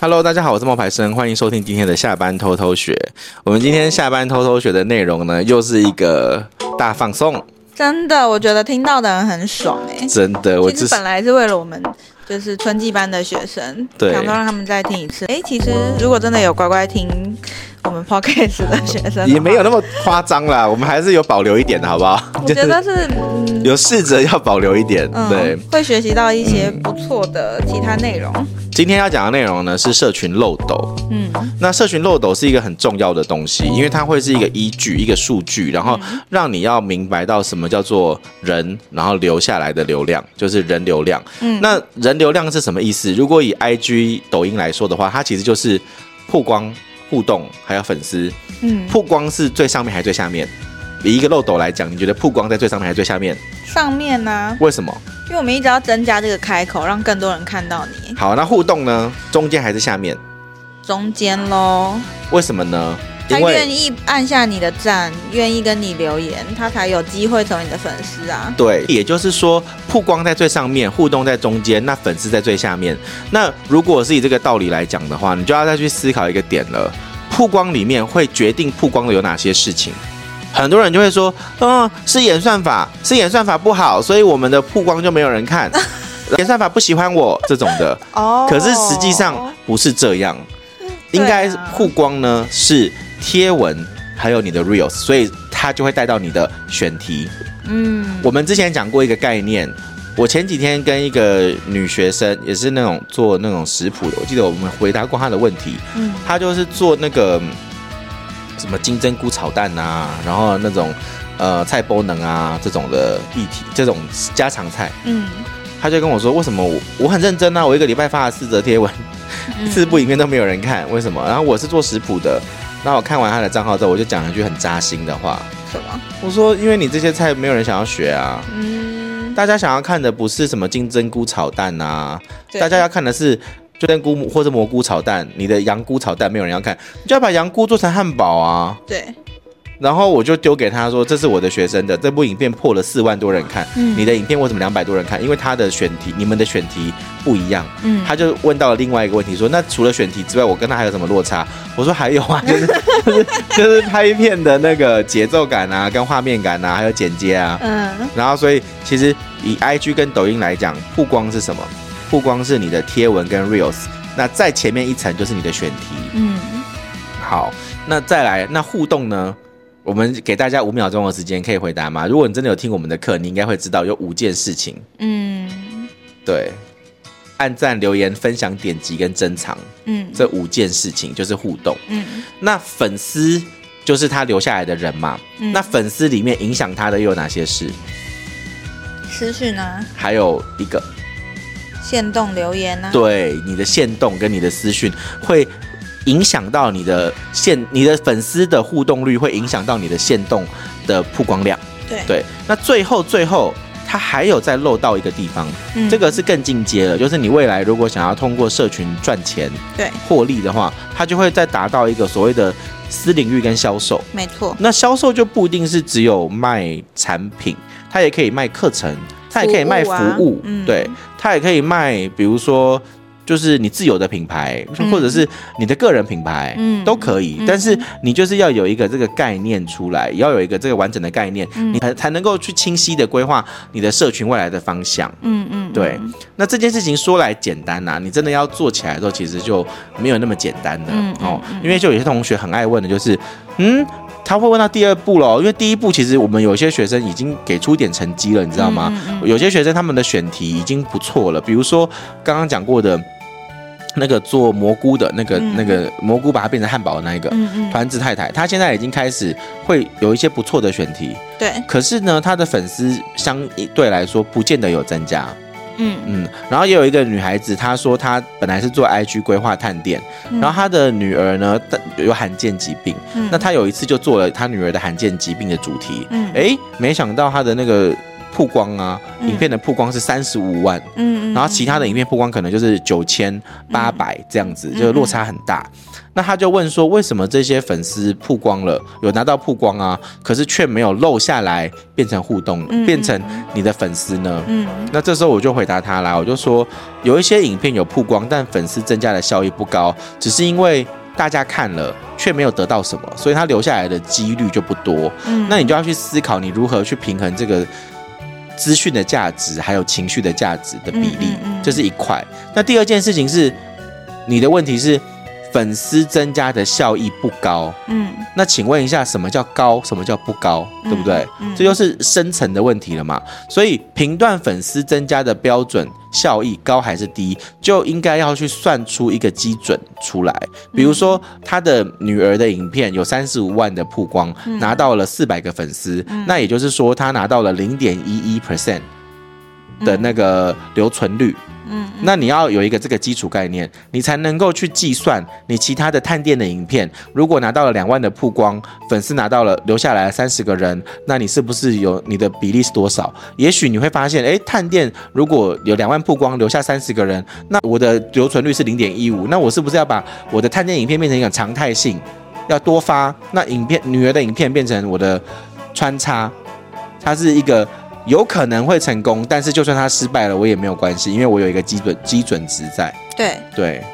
Hello，大家好，我是冒牌生，欢迎收听今天的下班偷偷学。我们今天下班偷偷学的内容呢，又是一个大放送。真的，我觉得听到的人很爽哎、欸。真的，我其实本来是为了我们就是春季班的学生，对，想说让他们再听一次。哎，其实如果真的有乖乖听我们 podcast 的学生，也没有那么夸张啦。我们还是有保留一点的，好不好？我觉得是、嗯、有试着要保留一点，嗯、对，会学习到一些不错的其他内容。今天要讲的内容呢是社群漏斗。嗯，那社群漏斗是一个很重要的东西，因为它会是一个依据、一个数据，然后让你要明白到什么叫做人，然后留下来的流量就是人流量。嗯，那人流量是什么意思？如果以 IG、抖音来说的话，它其实就是曝光、互动还有粉丝。嗯，曝光是最上面还是最下面？以一个漏斗来讲，你觉得曝光在最上面还是最下面？上面呢、啊？为什么？因为我们一直要增加这个开口，让更多人看到你。好，那互动呢？中间还是下面？中间喽。为什么呢？他愿意按下你的赞，愿意跟你留言，他才有机会成为你的粉丝啊。对，也就是说，曝光在最上面，互动在中间，那粉丝在最下面。那如果是以这个道理来讲的话，你就要再去思考一个点了：曝光里面会决定曝光的有哪些事情？很多人就会说，嗯，是演算法，是演算法不好，所以我们的曝光就没有人看，演算法不喜欢我这种的。哦，可是实际上不是这样，应该曝光呢是贴文，还有你的 reels，所以它就会带到你的选题。嗯，我们之前讲过一个概念，我前几天跟一个女学生，也是那种做那种食谱的，我记得我们回答过她的问题，嗯，她就是做那个。什么金针菇炒蛋啊，然后那种呃菜包能啊这种的议题，这种家常菜，嗯，他就跟我说，为什么我我很认真啊，我一个礼拜发了四则贴文，嗯、四部影片都没有人看，为什么？然后我是做食谱的，那我看完他的账号之后，我就讲了一句很扎心的话，什么？我说，因为你这些菜没有人想要学啊，嗯，大家想要看的不是什么金针菇炒蛋啊，大家要看的是。就跟菇或者蘑菇炒蛋，你的羊菇炒蛋没有人要看，你就要把羊菇做成汉堡啊。对。然后我就丢给他说：“这是我的学生的这部影片破了四万多人看，嗯、你的影片为什么两百多人看？因为他的选题，你们的选题不一样。”嗯。他就问到了另外一个问题，说：“那除了选题之外，我跟他还有什么落差？”我说：“还有啊，就是就是就是拍片的那个节奏感啊，跟画面感啊，还有剪接啊。”嗯。然后，所以其实以 IG 跟抖音来讲，曝光是什么？曝光是你的贴文跟 reels，那在前面一层就是你的选题。嗯，好，那再来，那互动呢？我们给大家五秒钟的时间，可以回答吗？如果你真的有听我们的课，你应该会知道有五件事情。嗯，对，按赞、留言、分享、点击跟珍藏。嗯，这五件事情就是互动。嗯，那粉丝就是他留下来的人嘛。嗯，那粉丝里面影响他的又有哪些事？私讯呢？还有一个。限动留言呢、啊？对，你的限动跟你的私讯会影响到你的限，你的粉丝的互动率会影响到你的限动的曝光量。对对，那最后最后，它还有再漏到一个地方，嗯、这个是更进阶了，就是你未来如果想要通过社群赚钱、对获利的话，它就会再达到一个所谓的私领域跟销售。没错，那销售就不一定是只有卖产品，它也可以卖课程。他也可以卖服务，对，他也可以卖，比如说，就是你自有的品牌，嗯、或者是你的个人品牌，嗯，都可以。嗯、但是你就是要有一个这个概念出来，要有一个这个完整的概念，嗯、你才才能够去清晰的规划你的社群未来的方向。嗯嗯，对。那这件事情说来简单呐、啊，你真的要做起来的时候，其实就没有那么简单的、嗯、哦。因为就有些同学很爱问的就是，嗯。他会问到第二步喽，因为第一步其实我们有些学生已经给出一点成绩了，你知道吗？嗯嗯、有些学生他们的选题已经不错了，比如说刚刚讲过的那个做蘑菇的那个、嗯、那个蘑菇把它变成汉堡的那一个团子太太，她现在已经开始会有一些不错的选题。对，可是呢，她的粉丝相对来说不见得有增加。嗯。嗯，然后也有一个女孩子，她说她本来是做 IG 规划探店，嗯、然后她的女儿呢有罕见疾病，嗯、那她有一次就做了她女儿的罕见疾病的主题，嗯，哎，没想到她的那个曝光啊，嗯。影片的曝光是三十五万，嗯，嗯然后其他的影片曝光可能就是九千八百这样子，就是落差很大。那他就问说，为什么这些粉丝曝光了，有拿到曝光啊，可是却没有漏下来变成互动，嗯。变成你的粉丝呢？嗯。那这时候我就回答他啦，我就说有一些影片有曝光，但粉丝增加的效益不高，只是因为大家看了却没有得到什么，所以他留下来的几率就不多。嗯，那你就要去思考你如何去平衡这个资讯的价值还有情绪的价值的比例这是一块。那第二件事情是，你的问题是粉丝增加的效益不高。嗯那请问一下，什么叫高？什么叫不高？对不对？嗯这就是深层的问题了嘛。所以评断粉丝增加的标准效益高还是低，就应该要去算出一个基准出来。比如说，他的女儿的影片有三十五万的曝光，拿到了四百个粉丝，那也就是说，他拿到了零点一一 percent 的那个留存率。嗯那你要有一个这个基础概念，你才能够去计算你其他的探店的影片，如果拿到了两万的曝光，粉丝拿到了留下来三十个人，那你是不是有你的比例是多少？也许你会发现，诶，探店如果有两万曝光，留下三十个人，那我的留存率是零点一五，那我是不是要把我的探店影片变成一个常态性，要多发？那影片女儿的影片变成我的穿插，它是一个。有可能会成功，但是就算他失败了，我也没有关系，因为我有一个基准基准值在。对，对，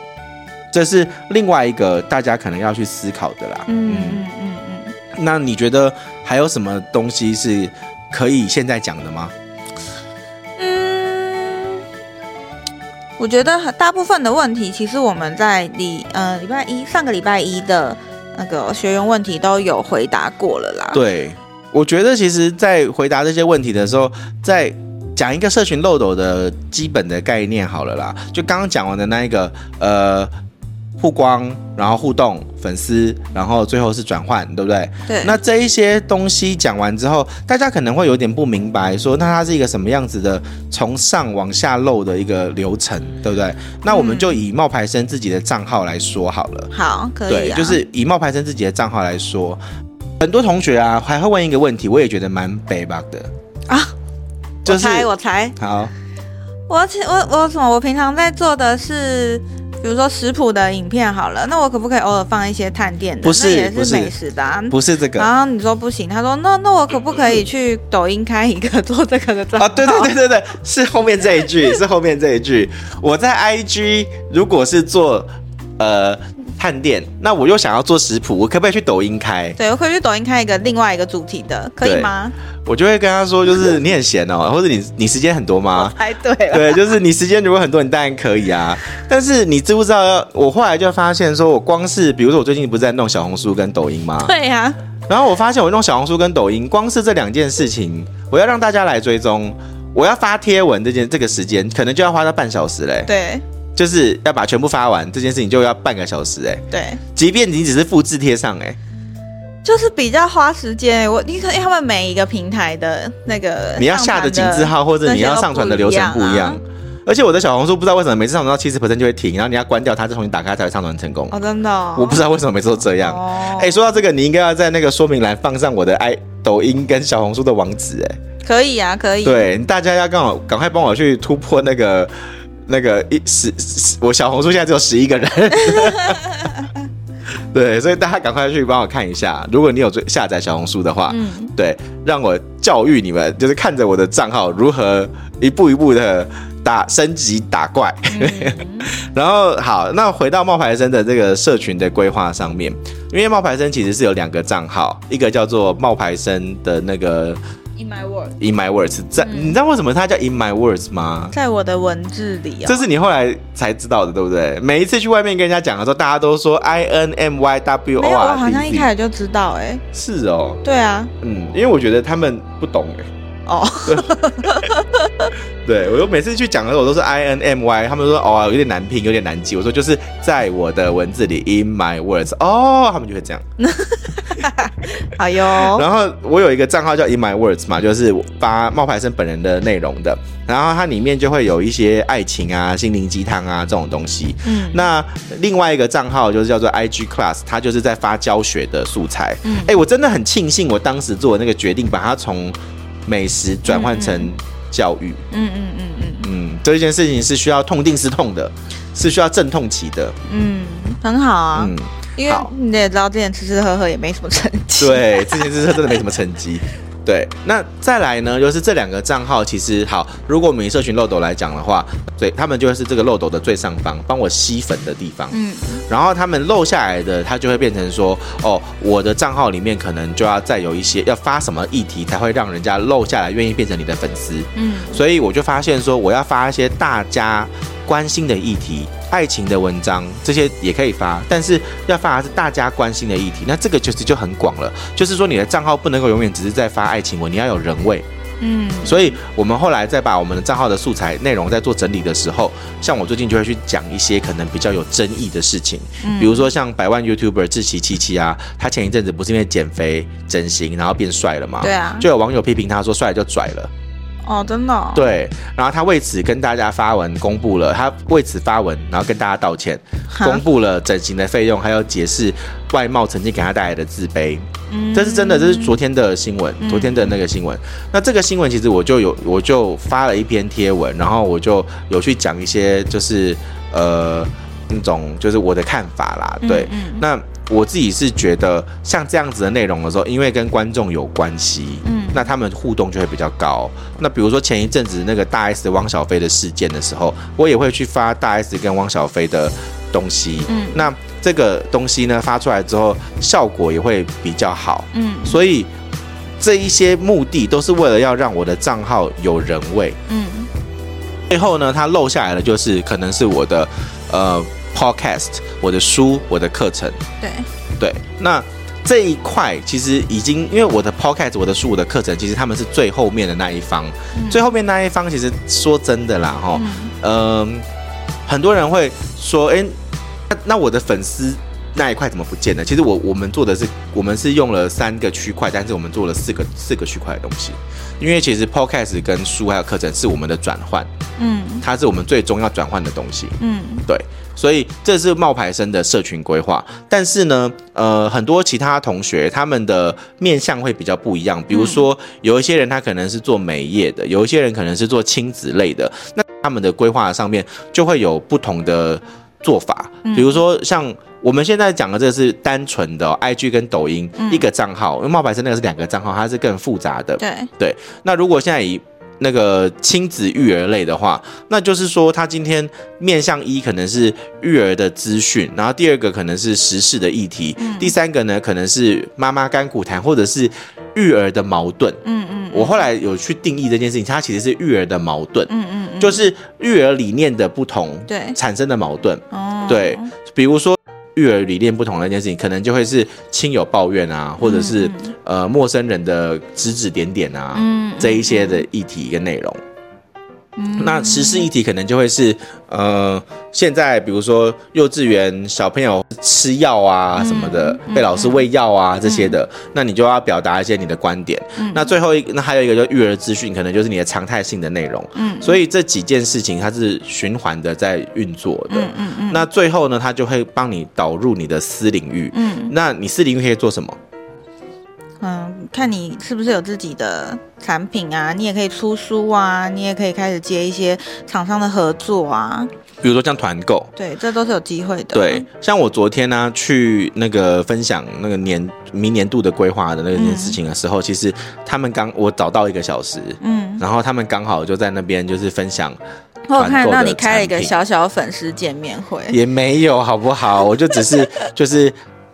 这是另外一个大家可能要去思考的啦。嗯嗯嗯嗯，那你觉得还有什么东西是可以现在讲的吗？嗯，我觉得大部分的问题，其实我们在礼呃礼拜一上个礼拜一的那个学员问题都有回答过了啦。对，我觉得其实，在回答这些问题的时候，在讲一个社群漏斗的基本的概念好了啦。就刚刚讲完的那一个，呃，曝光，然后互动，粉丝，然后最后是转换，对不对？对，那这一些东西讲完之后，大家可能会有点不明白，说那它是一个什么样子的从上往下漏的一个流程，对不对？那我们就以冒牌生自己的账号来说好了。好，可以、对，啊，就是以冒牌生自己的账号来说，很多同学啊还会问一个问题，我也觉得蛮北吧的啊，就是我猜，我猜，好，我其我我什么？我平常在做的是，比如说食谱的影片好了，那我可不可以偶尔放一些探店的？不是那也是美食的、啊。不是这个然后你说不行，他说那那我可不可以去抖音开一个做这个的账号？啊，对对对对对，是后面这一句，是后面这一句。我在 IG 如果是做呃探店，那我又想要做食谱，我可不可以去抖音开？对，我可以去抖音开一个另外一个主题的，可以吗？我就会跟他说，就是你很闲哦，或者你你时间很多吗？猜对了，对，就是你时间如果很多，你当然可以啊。但是你知不知道？我后来就发现，说我光是比如说我最近不是在弄小红书跟抖音吗？对呀、啊，然后我发现我弄小红书跟抖音，光是这两件事情，我要让大家来追踪，我要发贴文这件这个时间，可能就要花到半小时嘞。对就是要把全部发完这件事情，就要半个小时哎。对，即便你只是复制贴上哎，就是比较花时间。我你看，因为他们每一个平台的那个你要下的井字号或者你要上传的流程不一样。啊、而且我的小红书不知道为什么每次上传到七十 percent 就会停，然后你要关掉它，再重新打开才会上传成功。哦，真的、哦，我不知道为什么每次都这样。哎、哦欸，说到这个，你应该要在那个说明栏放上我的 i 抖音跟小红书的网址哎。可以啊，可以。对，大家要刚好赶快帮我去突破那个。那个一十十，我小红书现在只有十一个人，对，所以大家赶快去帮我看一下。如果你有下载小红书的话，嗯，对，让我教育你们，就是看着我的账号如何一步一步的打升级打怪。嗯、然后好，那回到冒牌生的这个社群的规划上面，因为冒牌生其实是有两个账号，一个叫做冒牌生的那个。In my words, in my words，在、嗯、你知道为什么它叫 in my words 吗？在我的文字里啊、哦，这是你后来才知道的，对不对？每一次去外面跟人家讲的时候，大家都说 i n m y w o r。没有，我好像一开始就知道、欸，哎，是哦，对啊，嗯，因为我觉得他们不懂、欸，哎。哦，对，我就每次去讲的时候，我都是 I N M Y，他们说哦，有点难拼，有点难记。我说就是在我的文字里，in my words，哦，他们就会这样。好哟。然后我有一个账号叫 in my words 嘛，就是发冒牌生本人的内容的，然后它里面就会有一些爱情啊、心灵鸡汤啊这种东西。嗯。那另外一个账号就是叫做 I G class，它就是在发教学的素材。嗯。哎，我真的很庆幸我当时做的那个决定，把它从美食转换成教育。嗯嗯嗯嗯嗯，这一件事情是需要痛定思痛的，是需要阵痛期的。嗯，很好啊。嗯，因为你也知道，之前吃吃喝喝也没什么成绩。对，之前吃吃喝真的没什么成绩。对，那再来呢，就是这两个账号其实好，如果我们以社群漏斗来讲的话，对，他们就会是这个漏斗的最上方，帮我吸粉的地方。嗯，然后他们漏下来的，它就会变成说，哦，我的账号里面可能就要再有一些要发什么议题，才会让人家漏下来，愿意变成你的粉丝。嗯，所以我就发现说，我要发一些大家关心的议题。爱情的文章这些也可以发，但是要发的是大家关心的议题，那这个就是就很广了。就是说你的账号不能够永远只是在发爱情文，你要有人味。嗯，所以我们后来再把我们的账号的素材内容在做整理的时候，像我最近就会去讲一些可能比较有争议的事情，比如说像百万 YouTuber 志祺七七啊，他前一阵子不是因为减肥整形然后变帅了嘛？对啊，就有网友批评他说帅就拽了。哦，真的哦？对，然后他为此跟大家发文公布了，他为此发文，然后跟大家道歉，公布了整形的费用，还有解释外貌曾经给他带来的自卑。嗯，这是真的，这是昨天的新闻，昨天的那个新闻。那这个新闻其实我就有，我就发了一篇贴文，然后我就有去讲一些，就是呃那种就是我的看法啦。对，那。我自己是觉得像这样子的内容的时候，因为跟观众有关系，嗯，那他们互动就会比较高。那比如说前一阵子那个大 S 汪小菲的事件的时候，我也会去发大 S 跟汪小菲的东西，嗯，那这个东西呢发出来之后，效果也会比较好，嗯，所以这一些目的都是为了要让我的账号有人味，嗯，最后呢，它漏下来的就是可能是我的，呃。Podcast，我的书，我的课程，对。对，那这一块其实已经，因为我的 Podcast，我的书，我的课程，其实他们是最后面的那一方，嗯、最后面那一方，其实说真的啦，哈，嗯、呃，很多人会说，哎、那我的粉丝那一块怎么不见了？其实我我们做的是，我们是用了三个区块，但是我们做了四个四个区块的东西，因为其实 Podcast 跟书还有课程是我们的转换，嗯，它是我们最终要转换的东西，嗯，对。所以这是冒牌生的社群规划，但是呢，呃，很多其他同学他们的面向会比较不一样。比如说，有一些人他可能是做美业的，有一些人可能是做亲子类的，那他们的规划上面就会有不同的做法。比如说，像我们现在讲的这个是单纯的 IG 跟抖音一个账号，因为冒牌生那个是两个账号，它是更复杂的。对对。那如果现在以那个亲子育儿类的话，那就是说，他今天面向一可能是育儿的资讯，然后第二个可能是时事的议题，嗯、第三个呢可能是妈妈甘苦谈，或者是育儿的矛盾。嗯嗯，我后来有去定义这件事情，它其实是育儿的矛盾。嗯嗯，就是育儿理念的不同，对产生的矛盾。哦，对，比如说。育儿理念不同的一件事情，可能就会是亲友抱怨啊，或者是呃陌生人的指指点点啊，这一些的议题跟内容。那时事议题可能就会是，呃，现在比如说幼稚园小朋友吃药啊什么的，被老师喂药啊这些的，那你就要表达一些你的观点。那最后一，那还有一个就育儿资讯，可能就是你的常态性的内容。嗯，所以这几件事情它是循环的在运作的。嗯嗯嗯。那最后呢，它就会帮你导入你的私领域。嗯，那你私领域可以做什么？嗯，看你是不是有自己的产品啊，你也可以出书啊，你也可以开始接一些厂商的合作啊，比如说像团购，对，这都是有机会的。对，像我昨天呢、啊、去那个分享那个年明年度的规划的那件事情的时候，嗯、其实他们刚我早到一个小时，嗯，然后他们刚好就在那边就是分享，我看到你开了一个小小粉丝见面会，也没有好不好？我就只是 就是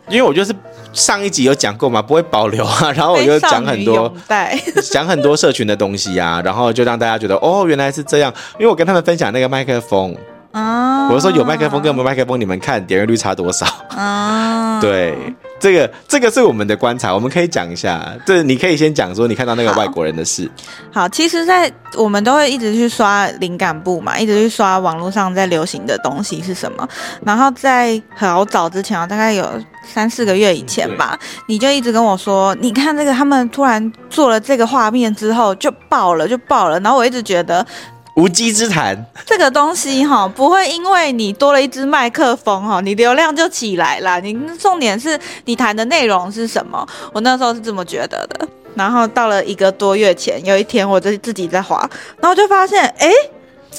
因为我就是。上一集有讲过嘛，不会保留啊。然后我就讲很多，讲很多社群的东西啊，然后就让大家觉得哦，原来是这样。因为我跟他们分享那个麦克风啊，我就说有麦克风跟没麦克风，你们看点阅率差多少啊？对。这个这个是我们的观察，我们可以讲一下。这你可以先讲说你看到那个外国人的事。好，好，其实，在我们都会一直去刷灵感部嘛，一直去刷网络上在流行的东西是什么。然后在好早之前啊，大概有三四个月以前吧，你就一直跟我说，你看这个他们突然做了这个画面之后就爆了，就爆了。然后我一直觉得。无稽之谈，这个东西哈不会因为你多了一支麦克风哈，你流量就起来了。你重点是你谈的内容是什么？我那时候是这么觉得的。然后到了一个多月前，有一天我就自己在滑，然后就发现，哎，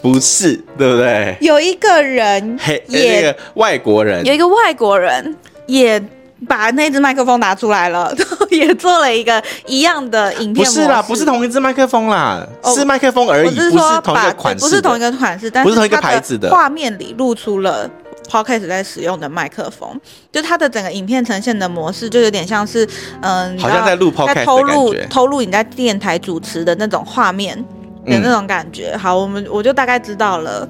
不是，对不对？有一个人也，那个外国人，有一个外国人也把那只麦克风拿出来了，也做了一个一样的影片。不是啦，不是同一只麦克风啦，哦、是麦克风而已，是不是同一个款式，不是同一个款式，但是不是同一个牌子的。画面里露出了 Podcast 在使用的麦克风，就它的整个影片呈现的模式，就有点像是，嗯，好像在录 Podcast 在偷录偷录你在电台主持的那种画面的那种感觉。嗯、好，我们我就大概知道了。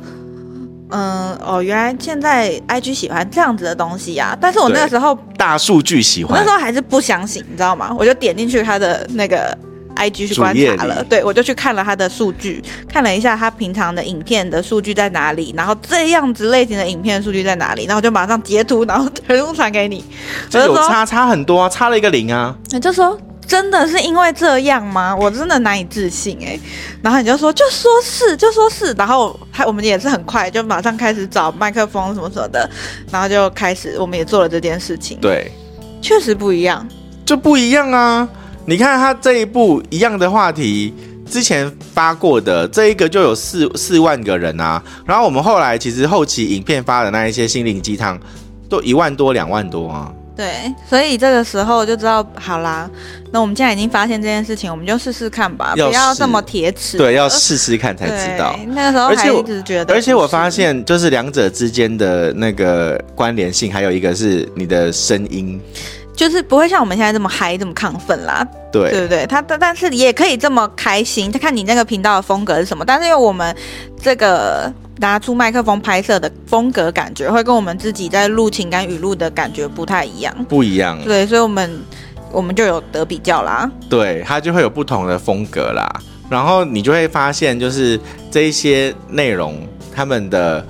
嗯，哦，原来现在 IG 喜欢这样子的东西呀、啊，但是我那个时候大数据喜欢，那时候还是不相信，你知道吗？我就点进去他的那个 IG 去观察了，对，我就去看了他的数据，看了一下他平常的影片的数据在哪里，然后这样子类型的影片的数据在哪里，然后我就马上截图，然后 全部传给你，就有差差很多啊，差了一个零啊，你就说。真的是因为这样吗？我真的难以置信哎、欸。然后你就说，就说是，就说是。然后还我们也是很快就马上开始找麦克风什么什么的，然后就开始我们也做了这件事情。对，确实不一样，就不一样啊！你看他这一部一样的话题，之前发过的这一个就有四四万个人啊。然后我们后来其实后期影片发的那一些心灵鸡汤，都一万多两万多啊。对，所以这个时候就知道好啦。那我们现在已经发现这件事情，我们就试试看吧，不要这么铁齿。对，要试试看才知道。那个时候还一直觉得，而且我发现就是两者之间的那个关联性，还有一个是你的声音，就是不会像我们现在这么嗨，这么亢奋啦。对，对不对？他但但是也可以这么开心，他看你那个频道的风格是什么。但是因为我们这个。拿出麦克风拍摄的风格感觉会跟我们自己在录情感语录的感觉不太一样，不一样。对，所以我们我们就有得比较啦。对，它就会有不同的风格啦。然后你就会发现，就是这一些内容，他们的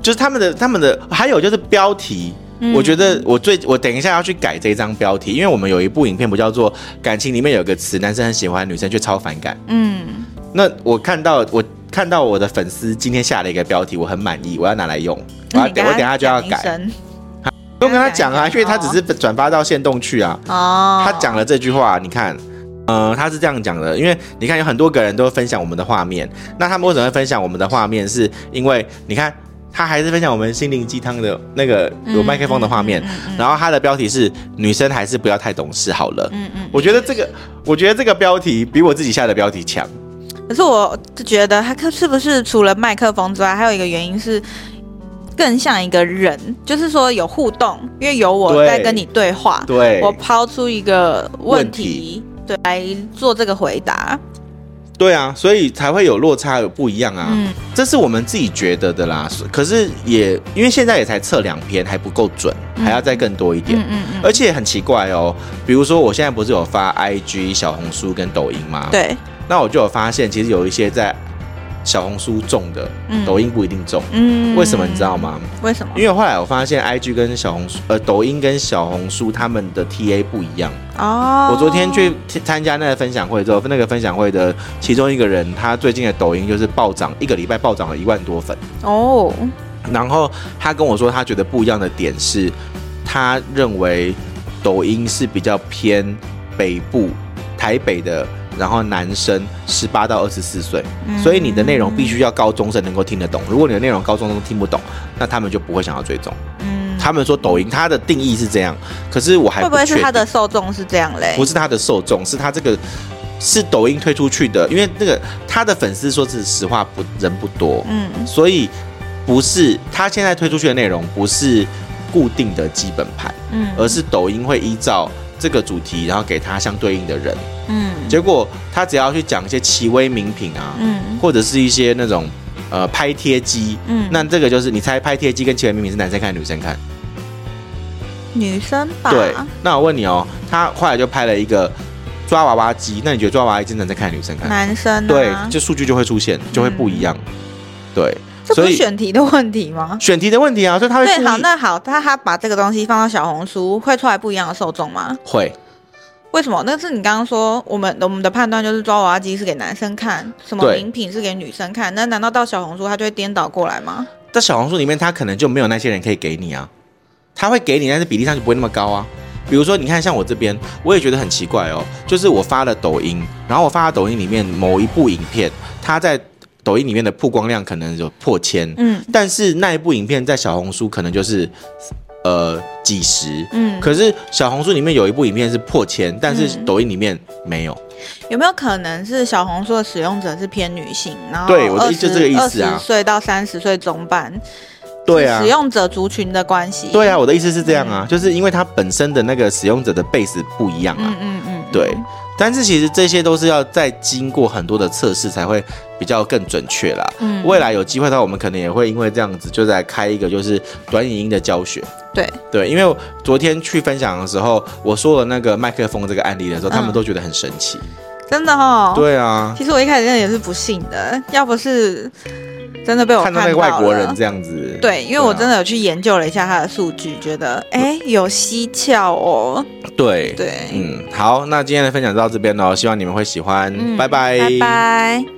就是他们的他们的，还有就是标题。嗯、我觉得我最我等一下要去改这张标题，因为我们有一部影片不叫做感情里面有个词，男生很喜欢，女生却超反感。嗯，那我看到我。看到我的粉丝今天下了一个标题，我很满意，我要拿来用。我要我等下就要改。不用跟他讲啊，因为他只是转发到线动去啊。哦。他讲了这句话，你看，呃，他是这样讲的，因为你看有很多个人都分享我们的画面，那他们为什么会分享我们的画面？是因为你看他还是分享我们心灵鸡汤的那个有麦克风的画面，然后他的标题是女生还是不要太懂事好了。嗯嗯。我觉得这个，我觉得这个标题比我自己下的标题强。可是我就觉得他是不是除了麦克风之外，还有一个原因是更像一个人，就是说有互动，因为有我在跟你对话，对，我抛出一个问题，问题，对，来做这个回答。对啊，所以才会有落差，有不一样啊。嗯，这是我们自己觉得的啦。可是也因为现在也才测两篇，还不够准，还要再更多一点。嗯嗯，嗯。而且很奇怪哦，比如说我现在不是有发 IG、小红书跟抖音吗？对。那我就有发现，其实有一些在小红书中的，嗯、抖音不一定中。嗯，为什么你知道吗？为什么？因为后来我发现，IG 跟小红书，呃，抖音跟小红书他们的 TA 不一样。哦。我昨天去参加那个分享会之后，那个分享会的其中一个人，他最近的抖音就是暴涨，一个礼拜暴涨了一万多粉。哦。然后他跟我说，他觉得不一样的点是，他认为抖音是比较偏北部台北的。然后男生十八到二十四岁，所以你的内容必须要高中生能够听得懂。如果你的内容高中生听不懂，那他们就不会想要追踪。嗯，他们说抖音它的定义是这样，可是我还不会不会是它的受众是这样嘞？不是它的受众，是它这个是抖音推出去的，因为那个他的粉丝说是实话不人不多，嗯，所以不是他现在推出去的内容不是固定的基本盘，嗯，而是抖音会依照。这个主题，然后给他相对应的人，嗯，结果他只要去讲一些奇威名品啊，嗯，或者是一些那种呃拍贴机，嗯，那这个就是你猜拍贴机跟奇威名品是男生看女生看？女生吧。对，那我问你哦，他后来就拍了一个抓娃娃机，那你觉得抓娃娃机是男生看女生看？男生啊。对，就数据就会出现，就会不一样，嗯、对。这不是选题的问题吗？选题的问题啊，所以他会对好，那好，他他把这个东西放到小红书，会出来不一样的受众吗？会。为什么？那是你刚刚说我们我们的判断就是抓娃娃机是给男生看，什么饮品是给女生看？那难道到小红书他就会颠倒过来吗？在小红书里面，他可能就没有那些人可以给你啊，他会给你，但是比例上就不会那么高啊。比如说，你看像我这边，我也觉得很奇怪哦，就是我发了抖音，然后我发了抖音里面某一部影片，它在抖音里面的曝光量可能有破千，嗯，但是那一部影片在小红书可能就是呃几十，嗯，可是小红书里面有一部影片是破千，但是抖音里面没有。有没有可能是小红书的使用者是偏女性？然后对，我的意思就这个意思啊，二十岁到三十岁中半，对啊，使用者族群的关系。对啊，我的意思是这样啊，嗯、就是因为它本身的那个使用者的 base 不一样啊，嗯嗯嗯，对。但是其实这些都是要再经过很多的测试才会比较更准确啦。嗯，未来有机会的话，我们可能也会因为这样子，就在开一个就是短影音的教学。对对，因为昨天去分享的时候，我说了那个麦克风这个案例的时候，嗯、他们都觉得很神奇。真的哦。对啊。其实我一开始也是不信的，要不是真的被我看到，那个外国人这样子。对，因为我真的有去研究了一下他的数据，觉得哎有蹊跷哦。对对，嗯，好，那今天的分享就到这边喽，希望你们会喜欢，嗯、拜拜，拜拜。